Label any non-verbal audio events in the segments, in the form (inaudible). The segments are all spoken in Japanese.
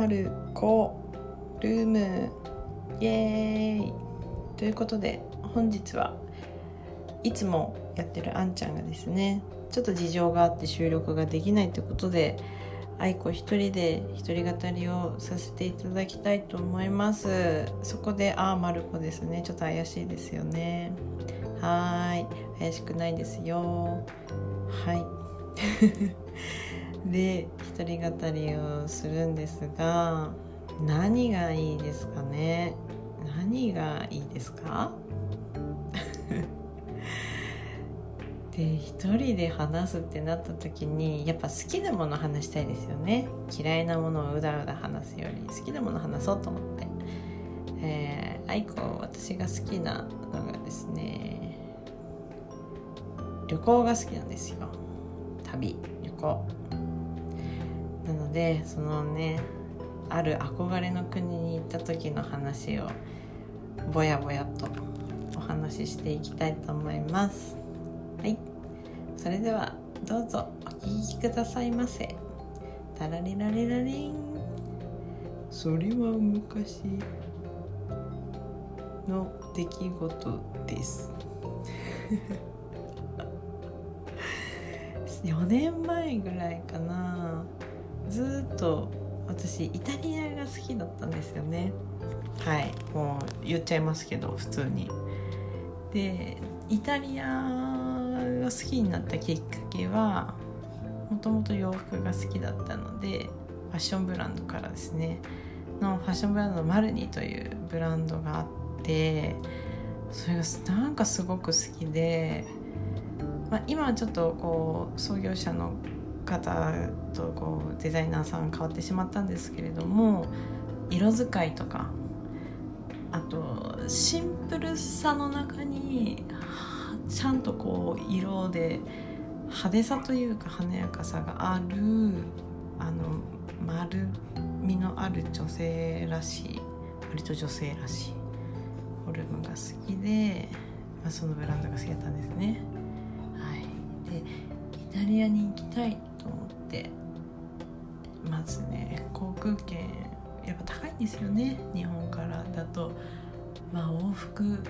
まる子ルーム。イエーイ。ということで本日はいつもやってるあんちゃんがですねちょっと事情があって収録ができないということで愛子一人で一人語りをさせていただきたいと思います。そこでああまる子ですね。ちょっと怪しいですよね。はい。怪しくないですよ。はいで一人語りをするんですが何がいいですかね？何がいいですか？(laughs) で一人で話すってなった時にやっぱ好きなもの話したいですよね。嫌いなものをうだうだ話すより好きなもの話そうと思って。えー、愛子私が好きなのがですね旅行が好きなんですよ。旅旅行。なのでそのねある憧れの国に行った時の話をぼやぼやとお話ししていきたいと思います。はい。それではどうぞお聴きくださいませ。タラリラリラリン。それは昔の出来事です。(laughs) 4年前ぐらいかな。と私イタリアが好きだったんですよね。はい。もう言っちゃいますけど普通に。でイタリアが好きになったきっかけはもともと洋服が好きだったのでファッションブランドからですね。のファッションブランドのマルニというブランドがあってそれがなんかすごく好きで、まあ、今はちょっとこう創業者の方とこうデザイナーさん変わってしまったんですけれども色使いとかあとシンプルさの中にちゃんとこう色で派手さというか華やかさがあるあの丸みのある女性らしい割と女性らしいフォルムが好きで、まあ、そのブランドが好きだったんですね。はい、でイタリアに行きたいてまずね。航空券やっぱ高いんですよね。日本からだと。まあ往復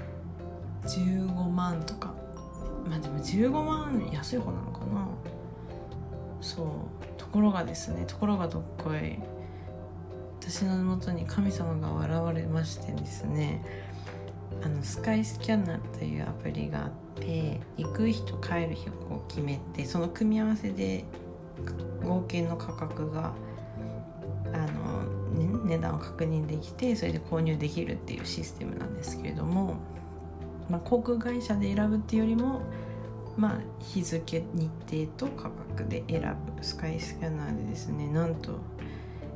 15万とか。まあでも15万安い方なのかな。そう。ところがですねところがどっこい。私の元に神様が現れましてですね。あのスカイスキャナーというアプリがあって行く日と帰る日をこう決めてその組み合わせで合計の価格があの、ね、値段を確認できてそれで購入できるっていうシステムなんですけれども、まあ、航空会社で選ぶっていうよりも、まあ、日付日程と価格で選ぶ。スカイスキャナーでですねなんと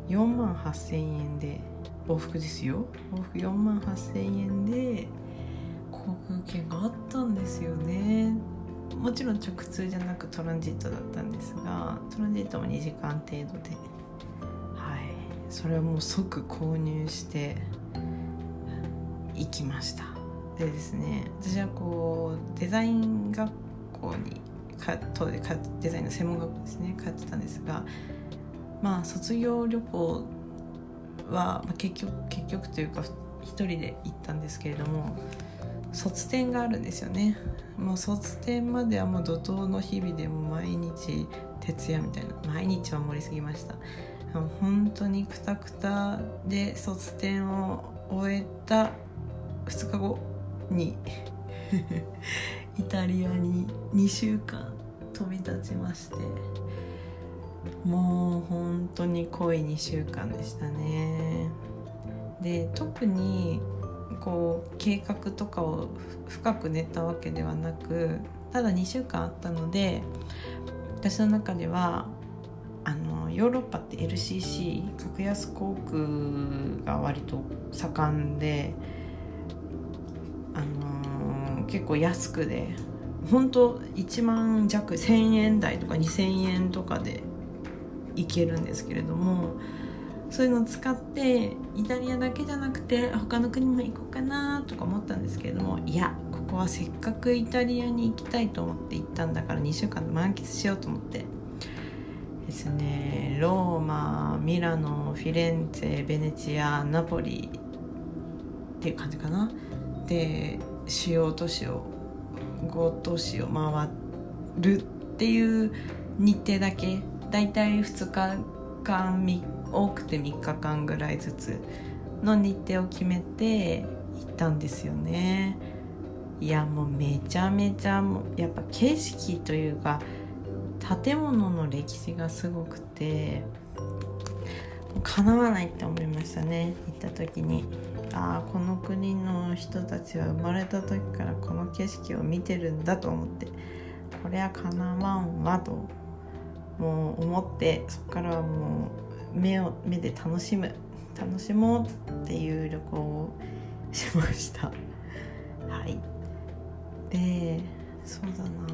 4万8,000円で往復ですよ。往復4万8,000円で航空券があったんですよね。もちろん直通じゃなくトランジットだったんですがトランジットも2時間程度で。はい。それをもう即購入して行きました。でですね私はこうデザイン学校にか当時デザインの専門学校ですね通ってたんですがまあ卒業旅行は、まあ、結局結局というか一人で行ったんですけれども卒展があるんですよね。もう卒展まではもう怒涛の日々でも毎日徹夜みたいな。毎日は盛りすぎました。本当にくたくたで卒展を終えた2日後に (laughs) イタリアに2週間飛び立ちまして。もう本当に濃い2週間でしたね。で特にこう計画とかを深く練ったわけではなくただ2週間あったので私の中ではあのヨーロッパって LCC 格安航空が割と盛んで、あのー、結構安くで本当1万弱1,000円台とか2,000円とかで行けるんですけれどもそういうのを使ってイタリアだけじゃなくて他の国も行こうかなとか思ったんですけれどもいやここはせっかくイタリアに行きたいと思って行ったんだから2週間満喫しようと思って、ですねローマミラノフィレンツェベネチアナポリっていう感じかな。で主要都市を5都市を回るっていう日程だけ。だいたい2日間多くて3日間ぐらいずつの日程を決めて行ったんですよね。いやもうめちゃめちゃやっぱ景色というか建物の歴史がすごくてかなわないって思いましたね。行った時にああこの国の人たちは生まれた時からこの景色を見てるんだと思ってこれはかなわんわともう思ってそこからはもう目を目で楽しむ楽しもうっていう旅行をしました。はい。でそうだな。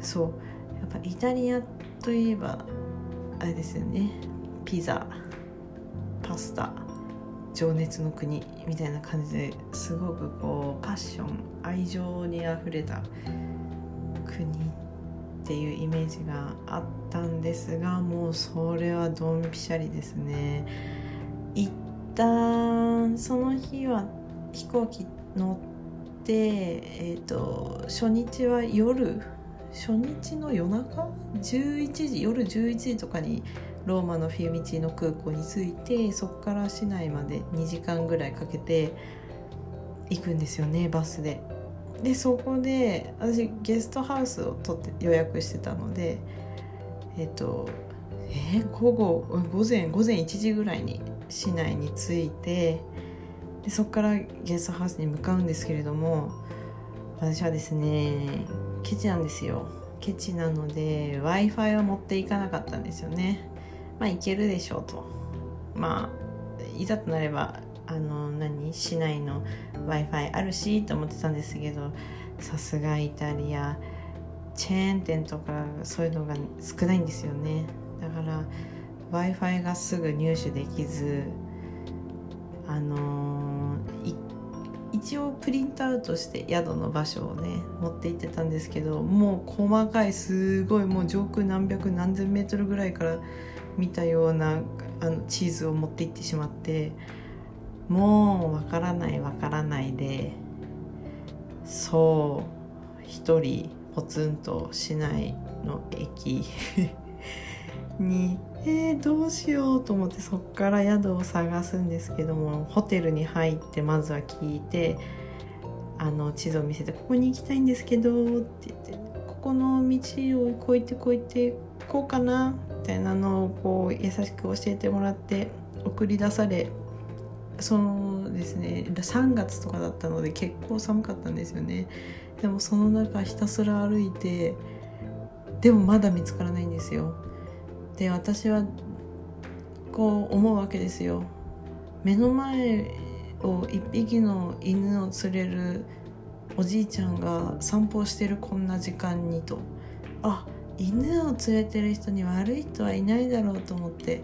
そう。やっぱイタリアといえばあれですよね。ピザパスタ情熱の国みたいな感じですごくこうパッション愛情にあふれた国っていうイメージがあったんですがもうそれはドンピシャリですね一旦その日は飛行機乗ってえっ、ー、と初日は夜初日の夜中？11時夜11時とかにローマのフィウミチの空港に着いてそこから市内まで2時間ぐらいかけて行くんですよねバスで。でそこで私ゲストハウスを取って予約してたのでえっとえー、午後午前午前1時ぐらいに市内に着いてでそこからゲストハウスに向かうんですけれども私はですねケチなんですよ。ケチなので w i f i を持っていかなかったんですよね。まあいけるでしょうと。まあいざとなればあの何？市内の w i f i あるしと思ってたんですけどさすがイタリア。チェーン店とかそういうのが少ないんですよね。だから w i f i がすぐ入手できずあの、一応プリントアウトして宿の場所をね持って行ってたんですけどもう細かいすごいもう上空何百何千メートルぐらいから見たようなあのチーズを持って行ってしまってもうわからないわからないでそう一人ポツンと市内の駅 (laughs) にえー、どうしようと思ってそっから宿を探すんですけどもホテルに入ってまずは聞いてあの地図を見せて「ここに行きたいんですけど」って言って「ここの道をこう行ってこう行ってこうかな」みたいなのをこう優しく教えてもらって送り出されそのですね。3月とかだったので結構寒かったんですよね。でもその中ひたすら歩いてでもまだ見つからないんですよ。で私はこう思うわけですよ。目の前を一匹の犬を連れるおじいちゃんが散歩してるこんな時間にと。あ犬を連れてる人に悪い人はいないだろうと思って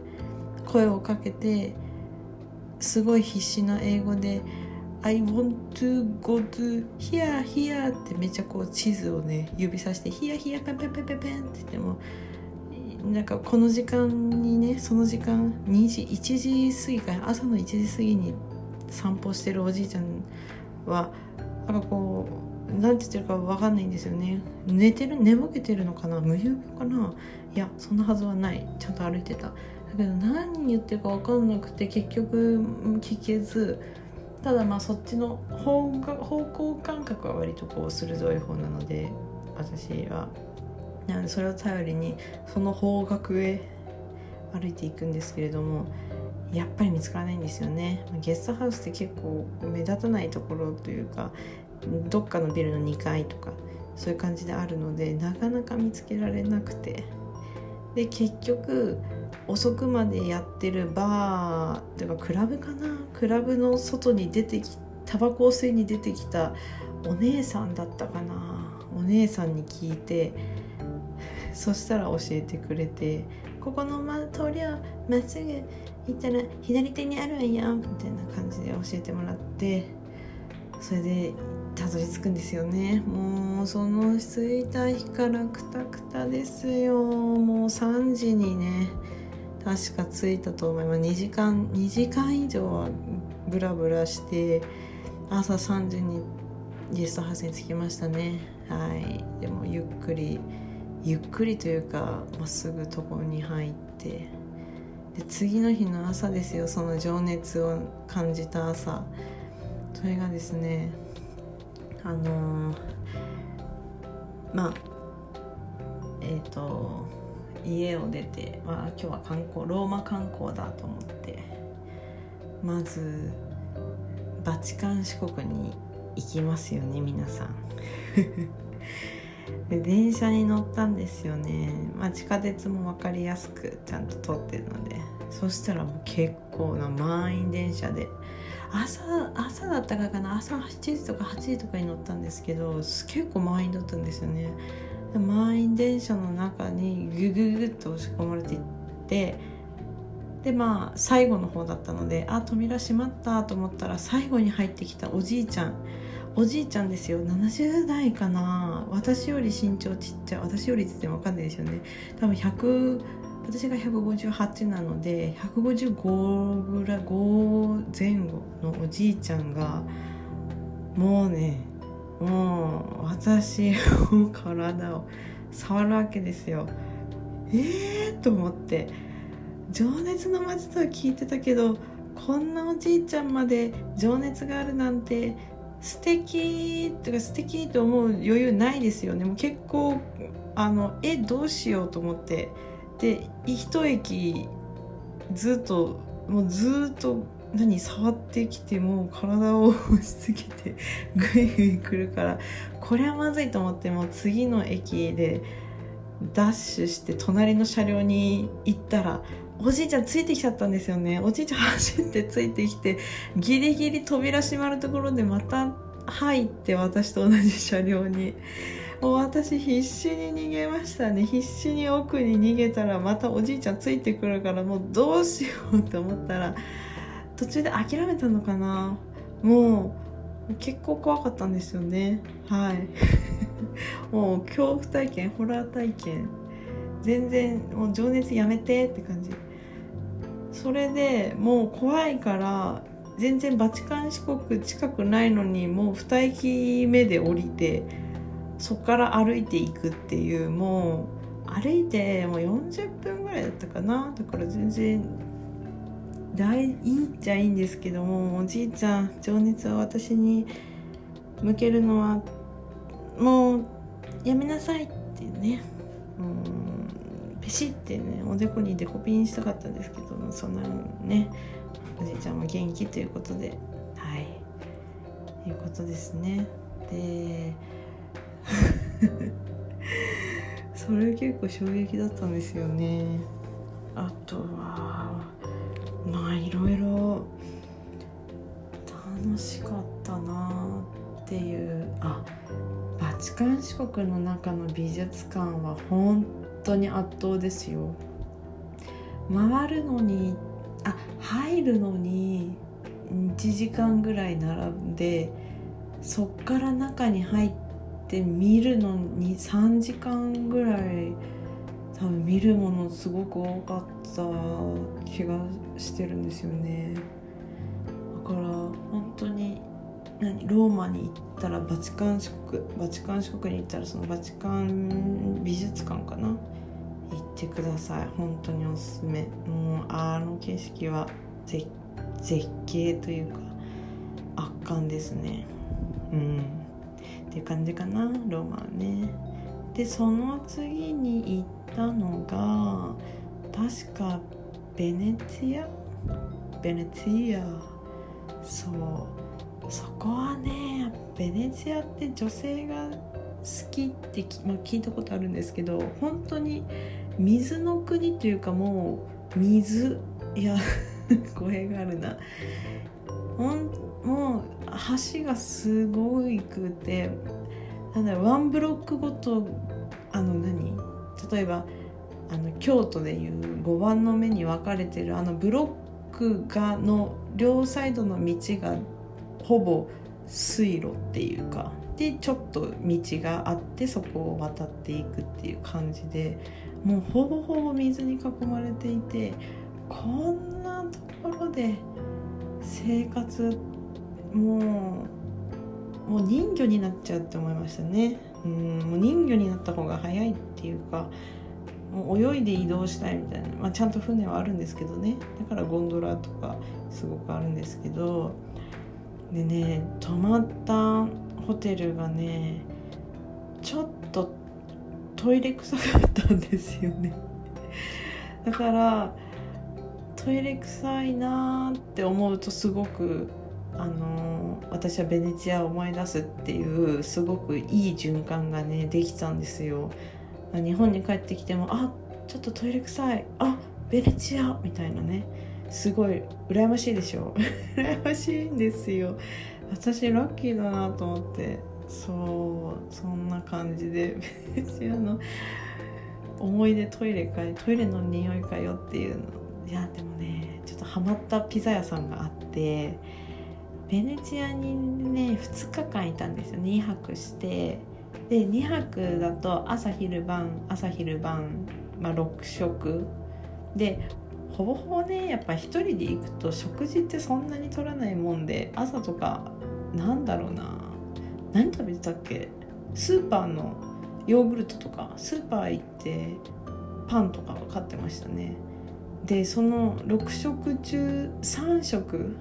声をかけてすごい必死な英語で「I want to go to here here」ってめっちゃこう地図をね指さして「here here ペンペンペンペンペン」って言ってもなんかこの時間にねその時間2時1時過ぎか朝の1時過ぎに散歩してるおじいちゃんはなんかこう何て言ってるか分かんないんですよね。寝てる寝ぼけてるのかな無遊病かな。いやそんなはずはない。ちゃんと歩いてた。だけど何言ってるか分かんなくて結局聞けずただまあそっちの方方向感覚は割とこう鋭い方なので私はなのでそれを頼りにその方角へ歩いていくんですけれどもやっぱり見つからないんですよね。ゲストハウスって結構目立たないところというかどっかのビルの2階とかそういう感じであるのでなかなか見つけられなくて。で結局遅くまでやってるバーというかクラブかな？クラブの外に出てきタバコを吸いに出てきたお姉さんだったかな？お姉さんに聞いてそしたら教えてくれて「ここの、通りをまっすぐ行ったら左手にあるわよ」みたいな感じで教えてもらってそれでたどり着くんですよね。もうその着いた日からくたくたですよ。もう3時にね確か着いたと思います。2時間2時間以上はブラブラして朝3時にゲストハウスに着きましたね。はい。でもゆっくりゆっくりというかまっすぐとこに入って。で次の日の朝ですよ。その情熱を感じた朝。それがですねあのー、まあえっ、ー、と家を出て、まあ、今日は観光ローマ観光だと思ってまずバチカン四国に行きますよね皆さん。(laughs) で電車に乗ったんですよね、まあ、地下鉄も分かりやすくちゃんと通ってるので。そしたらもう結構な満員電車で。朝朝だったかかな？朝7時とか8時とかに乗ったんですけど結構満員だったんですよね。満員電車の中にグググッと押し込まれていってでまあ最後の方だったのであ扉閉まったと思ったら最後に入ってきたおじいちゃん。おじいちゃんですよ。70代かな。私より身長ちっちゃい。私よりって言っても分かんないですよね。多分100私が158なので155ぐらい5前後のおじいちゃんがもうねもう私の体を触るわけですよ。えーと思って。情熱の街とは聞いてたけどこんなおじいちゃんまで情熱があるなんて素敵とか素敵と思う余裕ないですよね。もう結構あのえどうしようと思って。で一駅ずっともうずっと何触ってきても体を (laughs) 押しすぎてグイグイ来るからこれはまずいと思ってもう次の駅でダッシュして隣の車両に行ったらおじいちゃんついてきちゃったんですよね。おじいちゃん走ってついてきてギリギリ扉閉まるところでまた入って私と同じ車両に。もう私必死に逃げましたね。必死に奥に逃げたらまたおじいちゃんついてくるからもうどうしようって思ったら途中で諦めたのかな？もう結構怖かったんですよね。はい。(laughs) もう恐怖体験ホラー体験。全然もう情熱やめてって感じ。それでもう怖いから全然バチカン四国近くないのにもう2駅目で降りてそこから歩いていくっていうもう歩いてもう40分ぐらいだったかな？だから全然大いいっちゃいいんですけどもおじいちゃん情熱を私に向けるのはもうやめなさいってねうんペシってねおでこにデコピンしたかったんですけどそんなねおじいちゃんも元気ということではいいうことですね。で (laughs) それ結構衝撃だったんですよね。あとはまあいろいろ楽しかったなっていう。あバチカン四国の中の美術館は本当に圧倒ですよ。回るのにあ入るのに1時間ぐらい並んでそっから中に入って見るのに3時間ぐらい多分見るものすごく多かった気がしてるんですよね。だから本当に何ローマに行ったらバチカン四国バチカン四国に行ったらそのバチカン美術館かな？行ってください。本当におすすめ。もうあの景色は絶景というか圧巻ですね。うん。っていう感じかな？ローマはね。でその次に行ったのが確かベネツィア？ベネツィア。そう。そこはねベネツィアって女性が好きってまあ、聞いたことあるんですけど本当に水の国というかもう水。いや (laughs) 語弊があるな。ほんもう橋がすごいくてなんだろワンブロックごとあの何？例えばあの京都でいう5番の目に分かれてるあのブロックがの両サイドの道がほぼ水路っていうかでちょっと道があってそこを渡っていくっていう感じでもうほぼほぼ水に囲まれていてこんなところで生活もうもう人魚になっちゃうって思いましたね。うんもう人魚になった方が早いっていうかもう泳いで移動したいみたいな、まあ、ちゃんと船はあるんですけどね。だからゴンドラとかすごくあるんですけど。でね泊まったホテルがねちょっとトイレ臭かったんですよね。だからトイレ臭いなって思うとすごくあの私はベネチアを思い出すっていうすごくいい循環がねできたんですよ。日本に帰ってきてもあちょっとトイレ臭い。あベネチアみたいなね。すごい羨ましいでしょ。(laughs) 羨ましいんですよ。私ラッキーだなと思って。そうそんな感じでベネチアの思い出トイレかいトイレの匂いかよっていうの。いやでもねちょっとハマったピザ屋さんがあってベネチアにね2日間いたんですよ。2泊して。で2泊だと朝昼晩朝昼晩、まあ、6食。でほぼほぼねやっぱ1人で行くと食事ってそんなに取らないもんで朝とかなんだろうな。何食べてたっけ？スーパーのヨーグルトとかスーパー行ってパンとか買ってましたね。でその6食中3食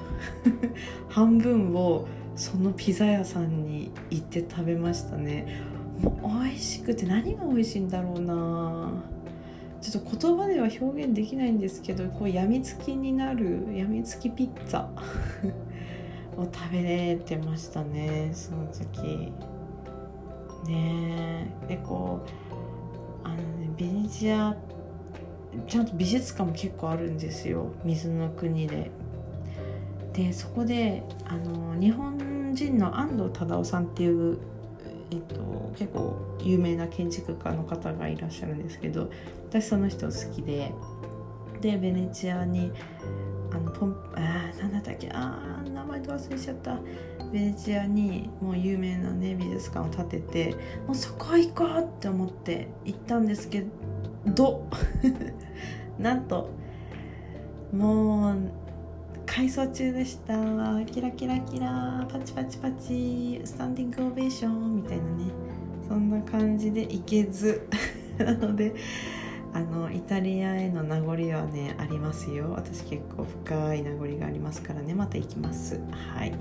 (laughs) 半分をそのピザ屋さんに行って食べましたね。もう美味しくて何が美味しいんだろうな。ちょっと言葉では表現できないんですけどこうやみつきになるやみつきピッツァ (laughs) を食べれてましたねその時。ねえ。でこうあのねベネチアちゃんと美術館も結構あるんですよ水の国で。でそこであの日本人の安藤忠雄さんっていう、えっと、結構有名な建築家の方がいらっしゃるんですけど私その人好きででベネチアにあのポンあ何だったっけあ名前と忘れちゃったベネチアにもう有名なね美術館を建ててもうそこ行こうって思って行ったんですけど。(laughs) なんともう改装中でした。キラキラキラ。パチパチパチ。スタンディングオベーション。みたいなね。そんな感じで行けず。(laughs) なのであのイタリアへの名残はねありますよ。私結構深い名残がありますからね。また行きます。はい。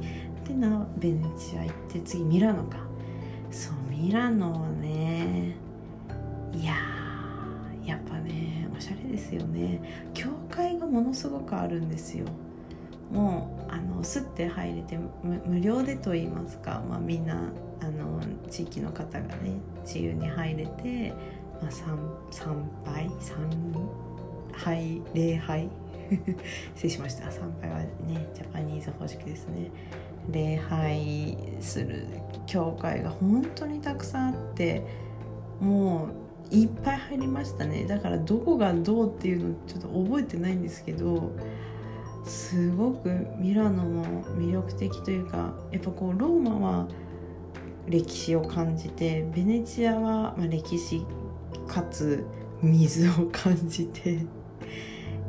でなベネチア行って次ミラノか。そうミラノはねいややっぱねおしゃれですよね。教会がものすごくあるんですよ。もうあのすって入れて無料でと言いますか、まあ、みんなあの地域の方がね自由に入れて、まあ、参参拝参拝礼拝？(laughs) 失礼しました。参拝はねジャパニーズ方式ですね。礼拝する教会が本当にたくさんあってもういっぱい入りましたね。だからどこがどうっていうのちょっと覚えてないんですけどすごくミラノも魅力的というかやっぱこうローマは歴史を感じてベネチアはま歴史かつ水を感じて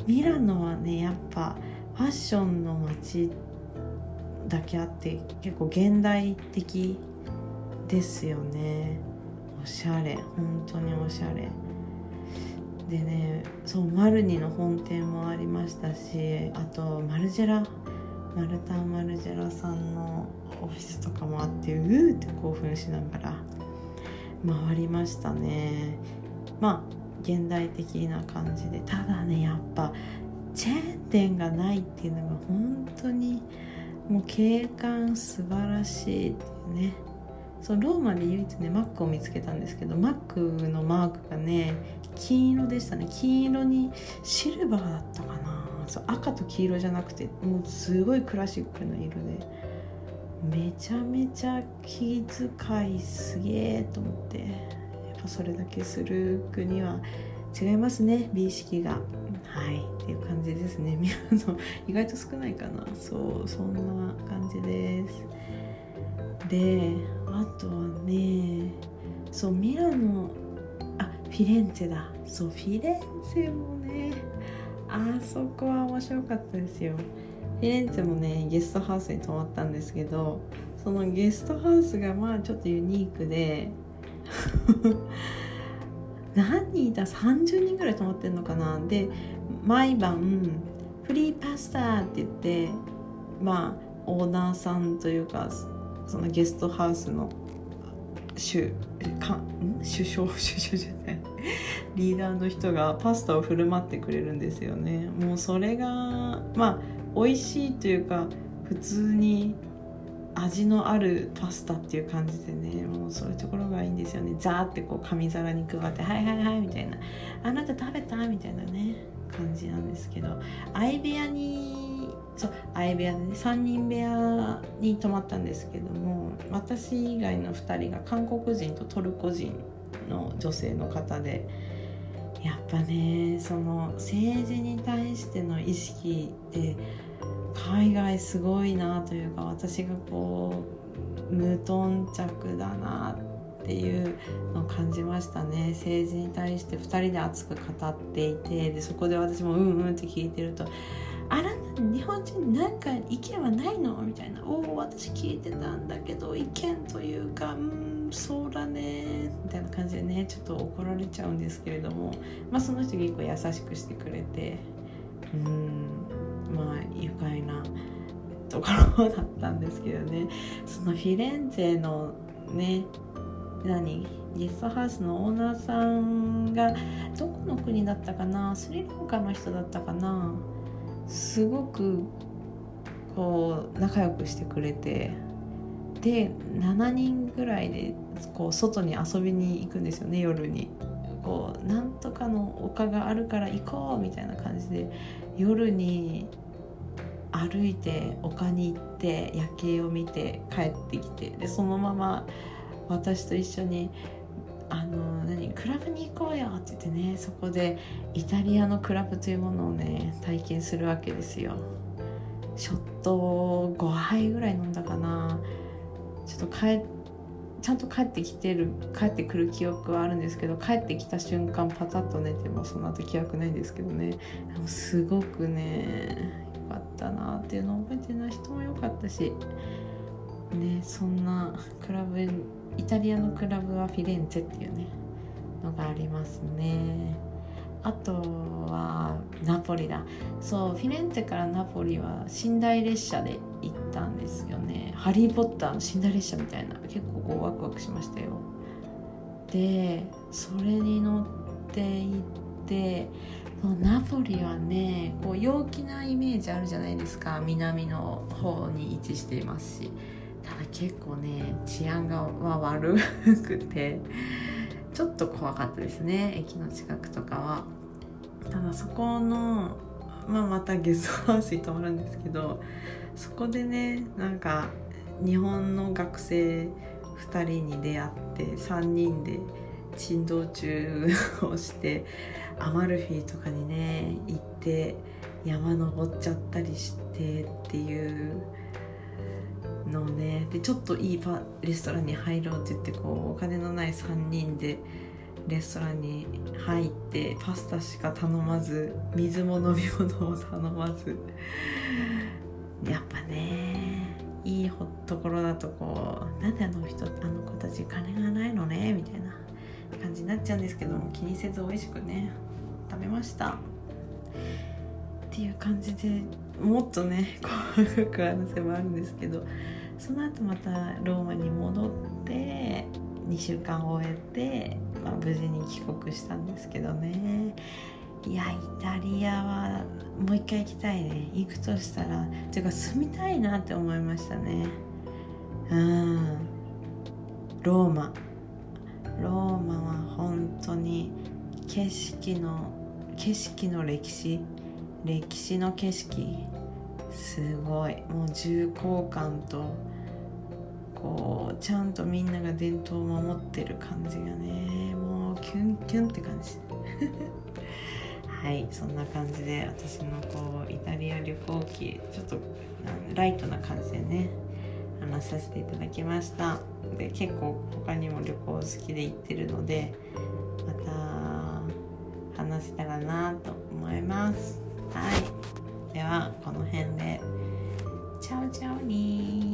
ミラノはねやっぱファッションの街だけあって結構現代的ですよね。おしゃれ。本当におしゃれ。でねそうマルニの本店もありましたしあとマルジェラ。マルタン・マルジェラさんのオフィスとかもあってうーって興奮しながら回りましたね。まあ現代的な感じで。ただねやっぱチェーン店がないっていうのが本当にもう景観素晴らしいっていうね。そうローマで唯一ねマックを見つけたんですけどマックのマークがね金色でしたね。金色にシルバーだったかな。そう赤と黄色じゃなくてもうすごいクラシックな色で。めちゃめちゃ気遣いすげえと思って。やっぱそれだけする国は違いますね。美意識が。はい。っていう感じですね。(laughs) の意外と少ないかな。そうそんな感じです。であとはねそうミラノあフィレンツェだ。そうフィレンツェもねあそこは面白かったですよ。フィレンツェもねゲストハウスに泊まったんですけどそのゲストハウスがまあちょっとユニークで (laughs) 何人いた？30人ぐらい泊まってんのかな？で毎晩フリーパスタって言ってまあオーナーさんというかそのゲストハウスの首かん？首相首相じゃない。リーダーの人がパスタを振る舞ってくれるんですよね。もうそれがまあ美味しいというか普通に味のあるパスタっていう感じでねもうそういうところがいいんですよね。ザーってこう紙皿に配って「はいはいはい」みたいな「あなた食べた?」みたいなね感じなんですけど。相部屋にそう相部屋でね3人部屋に泊まったんですけども私以外の2人が韓国人とトルコ人の女性の方でやっぱねその政治に対しての意識って海外すごいなというか私がこう無頓着だなっていうのを感じましたね。政治に対して2人で熱く語っていてでそこで私もうんうんって聞いてると「あなた日本人なんか意見はないの?」みたいな「おお私聞いてたんだけど意見というかうんそうだね」みたいな感じでねちょっと怒られちゃうんですけれども。まあその人結構優しくしてくれてうんまあ愉快なところだったんですけどね。そのフィレンツェのね何？ゲストハウスのオーナーさんがどこの国だったかな？スリランカの人だったかな？すごくこう仲良くしてくれてで7人ぐらいでこう外に遊びに行くんですよね夜に。こうなんとかの丘があるから行こうみたいな感じで夜に歩いて丘に行って夜景を見て帰ってきてでそのまま私と一緒にあの何クラブに行こうよって言ってねそこでイタリアのクラブというものをね体験するわけですよ。ショット5杯ぐらい飲んだかな。ちょっと帰ちゃんと帰ってきてる帰ってくる記憶はあるんですけど帰ってきた瞬間パタッと寝てもその後記憶ないんですけどね。すごくね良かったなっていうのを覚えてない人も良かったしねそんなクラブイタリアのクラブはフィレンツェっていうねのがありますね。あとはナポリだ。そうフィレンツェからナポリは寝台列車で行ったんですよね。ハリー・ポッターの寝台列車みたいな。結構こうワクワクしましたよ。でそれに乗って行ってナポリはねこう陽気なイメージあるじゃないですか。南の方に位置していますし。結構ね治安がは悪くてちょっと怖かったですね駅の近くとかは。ただそこの、まあ、またゲストハウスに泊まるんですけどそこでねなんか日本の学生2人に出会って3人で珍道中をしてアマルフィとかにね行って山登っちゃったりしてっていうのね。でちょっといいパレストランに入ろうって言ってこうお金のない3人でレストランに入ってパスタしか頼まず水も飲み物を頼まず。やっぱねいいところだとこうなんであの人あの子たち金がないのね？みたいな感じになっちゃうんですけども気にせず美味しくね食べました。っていう感じでもっとね細かく話せばあるんですけどその後またローマに戻って2週間終えて、まあ、無事に帰国したんですけどね。いやイタリアはもう一回行きたいね。行くとしたらていうか住みたいなって思いましたね。うん。ローマ。ローマは本当に景色の景色の歴史。歴史の景色。すごい。もう重厚感とこうちゃんとみんなが伝統を守ってる感じがねもうキュンキュンって感じ。(laughs) はいそんな感じで私のこうイタリア旅行記ちょっとライトな感じでね話させていただきました。で結構他にも旅行好きで行ってるのでまた話せたらなと思います。はいではこの辺で。チャオチャオに